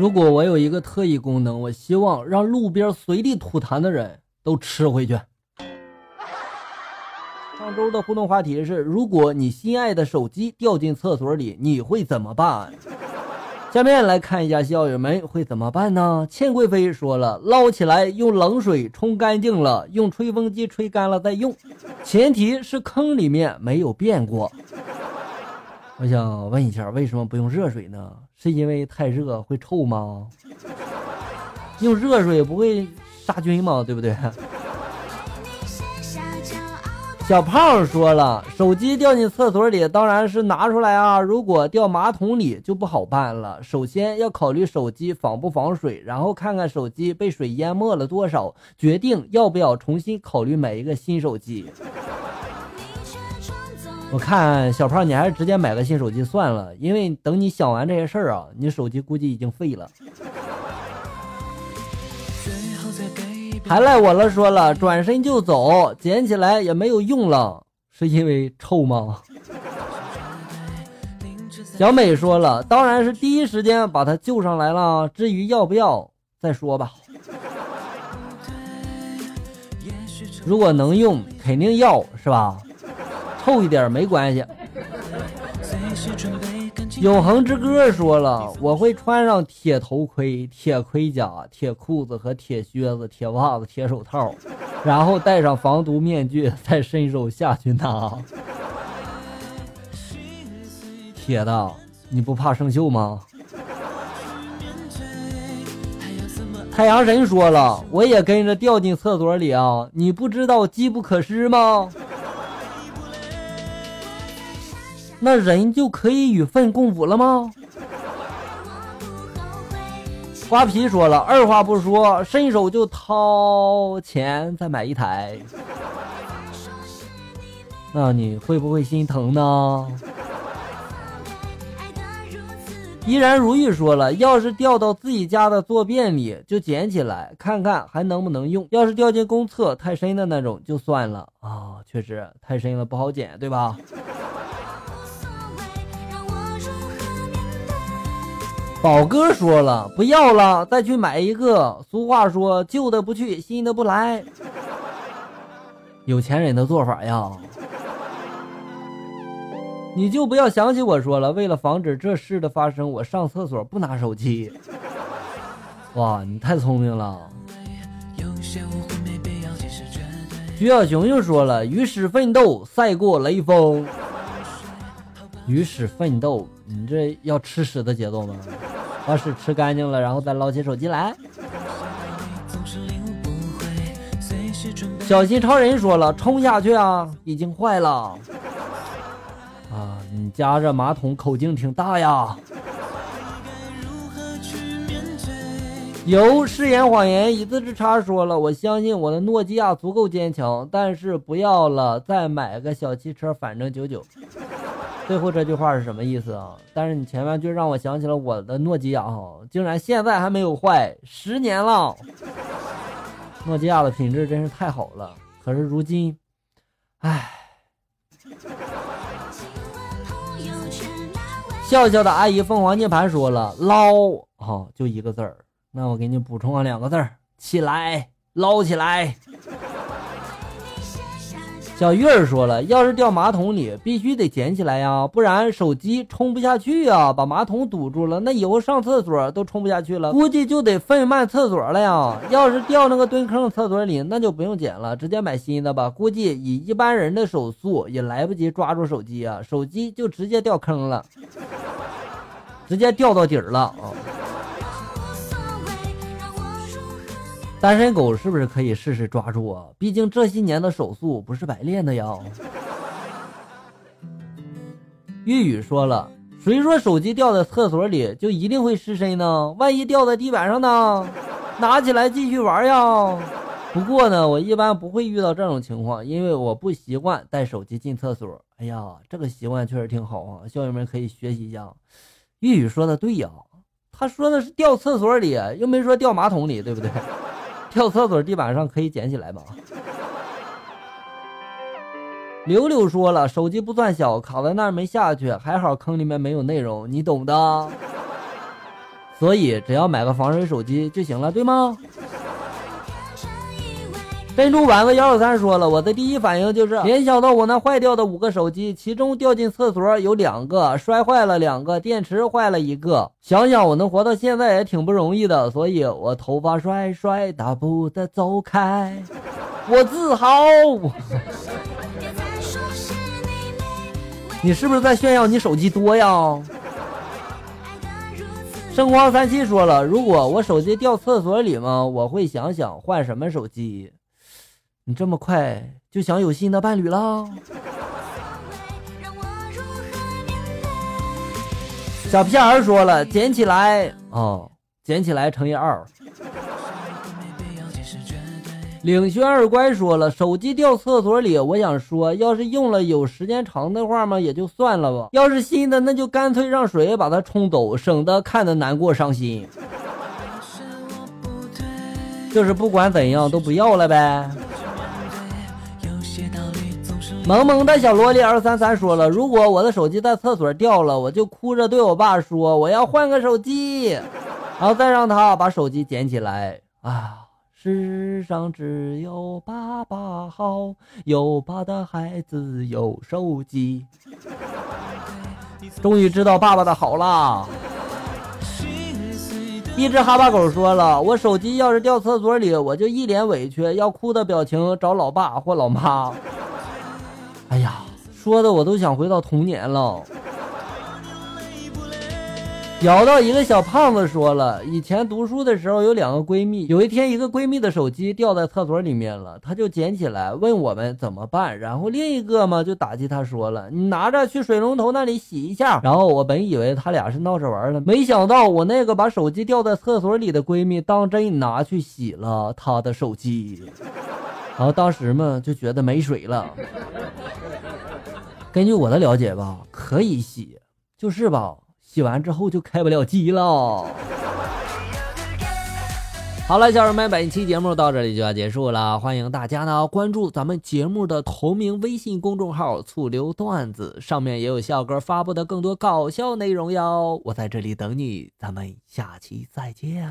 如果我有一个特异功能，我希望让路边随地吐痰的人都吃回去。上周的互动话题是：如果你心爱的手机掉进厕所里，你会怎么办？下面来看一下校友们会怎么办呢？倩贵妃说了，捞起来用冷水冲干净了，用吹风机吹干了再用，前提是坑里面没有变过。我想问一下，为什么不用热水呢？是因为太热会臭吗？用热水不会杀菌吗？对不对？小胖说了，手机掉进厕所里，当然是拿出来啊。如果掉马桶里就不好办了。首先要考虑手机防不防水，然后看看手机被水淹没了多少，决定要不要重新考虑买一个新手机。我看小胖，你还是直接买个新手机算了，因为等你想完这些事儿啊，你手机估计已经废了。还赖我了，说了转身就走，捡起来也没有用了，是因为臭吗？小美说了，当然是第一时间把他救上来了，至于要不要再说吧。如果能用，肯定要，是吧？厚一点没关系。永恒之歌说了，我会穿上铁头盔、铁盔甲、铁裤子和铁靴子、铁袜子、铁手套，然后戴上防毒面具，再伸手下去拿。铁的，你不怕生锈吗？太阳神说了，我也跟着掉进厕所里啊！你不知道机不可失吗？那人就可以与粪共舞了吗？瓜皮说了，二话不说，伸手就掏钱再买一台。那你会不会心疼呢？依然如玉说了，要是掉到自己家的坐便里，就捡起来看看还能不能用；要是掉进公厕太深的那种，就算了啊。确实太深了，不好捡，对吧？宝哥说了，不要了，再去买一个。俗话说，旧的不去，新的不来。有钱人的做法呀。你就不要想起我说了，为了防止这事的发生，我上厕所不拿手机。哇，你太聪明了。徐小熊又说了，与屎奋斗赛过雷锋。与屎奋斗，你这要吃屎的节奏吗？把屎吃干净了，然后再捞起手机来。小心超人说了，冲下去啊，已经坏了。啊，你家这马桶口径挺大呀。由誓言谎言一字之差说了，我相信我的诺基亚足够坚强，但是不要了，再买个小汽车，反正九九。最后这句话是什么意思啊？但是你前面就让我想起了我的诺基亚哈，竟然现在还没有坏，十年了。诺基亚的品质真是太好了，可是如今，唉。笑笑的阿姨凤凰涅槃说了捞哈，就一个字儿，那我给你补充了两个字儿，起来捞起来。小玉儿说了，要是掉马桶里，必须得捡起来呀，不然手机冲不下去呀，把马桶堵住了，那以后上厕所都冲不下去了，估计就得粪漫厕所了呀。要是掉那个蹲坑厕所里，那就不用捡了，直接买新的吧。估计以一般人的手速，也来不及抓住手机啊，手机就直接掉坑了，直接掉到底儿了啊。单身狗是不是可以试试抓住啊？毕竟这些年的手速不是白练的呀。玉宇说了，谁说手机掉在厕所里就一定会失身呢？万一掉在地板上呢？拿起来继续玩呀。不过呢，我一般不会遇到这种情况，因为我不习惯带手机进厕所。哎呀，这个习惯确实挺好啊，校友们可以学习一下。玉宇说的对呀，他说的是掉厕所里，又没说掉马桶里，对不对？跳厕所地板上可以捡起来吗？柳柳说了，手机不算小，卡在那儿没下去，还好坑里面没有内容，你懂的。所以只要买个防水手机就行了，对吗？珍珠丸子幺二三说了，我的第一反应就是联想到我那坏掉的五个手机，其中掉进厕所有两个，摔坏了两个，电池坏了一个。想想我能活到现在也挺不容易的，所以我头发甩甩，大步的走开，我自豪。你是不是在炫耀你手机多呀？生光三七说了，如果我手机掉厕所里嘛，我会想想换什么手机。你这么快就想有新的伴侣了？小屁孩说了，捡起来哦，捡起来乘以二。领轩二乖说了，手机掉厕所里，我想说，要是用了有时间长的话嘛，也就算了吧；要是新的，那就干脆让水把它冲走，省得看得难过伤心。就是不管怎样都不要了呗。萌萌的小萝莉二三三说了，如果我的手机在厕所掉了，我就哭着对我爸说我要换个手机，然后再让他把手机捡起来啊。世上只有爸爸好，有爸的孩子有手机。终于知道爸爸的好啦。一只哈巴狗说了：“我手机要是掉厕所里，我就一脸委屈，要哭的表情找老爸或老妈。”哎呀，说的我都想回到童年了。咬到一个小胖子说了，以前读书的时候有两个闺蜜，有一天一个闺蜜的手机掉在厕所里面了，她就捡起来问我们怎么办，然后另一个嘛就打击她说了，你拿着去水龙头那里洗一下。然后我本以为他俩是闹着玩的，没想到我那个把手机掉在厕所里的闺蜜当真拿去洗了她的手机，然后当时嘛就觉得没水了。根据我的了解吧，可以洗，就是吧。洗完之后就开不了机了。好了，小人们，本期节目到这里就要结束了。欢迎大家呢关注咱们节目的同名微信公众号“醋溜段子”，上面也有笑哥发布的更多搞笑内容哟。我在这里等你，咱们下期再见。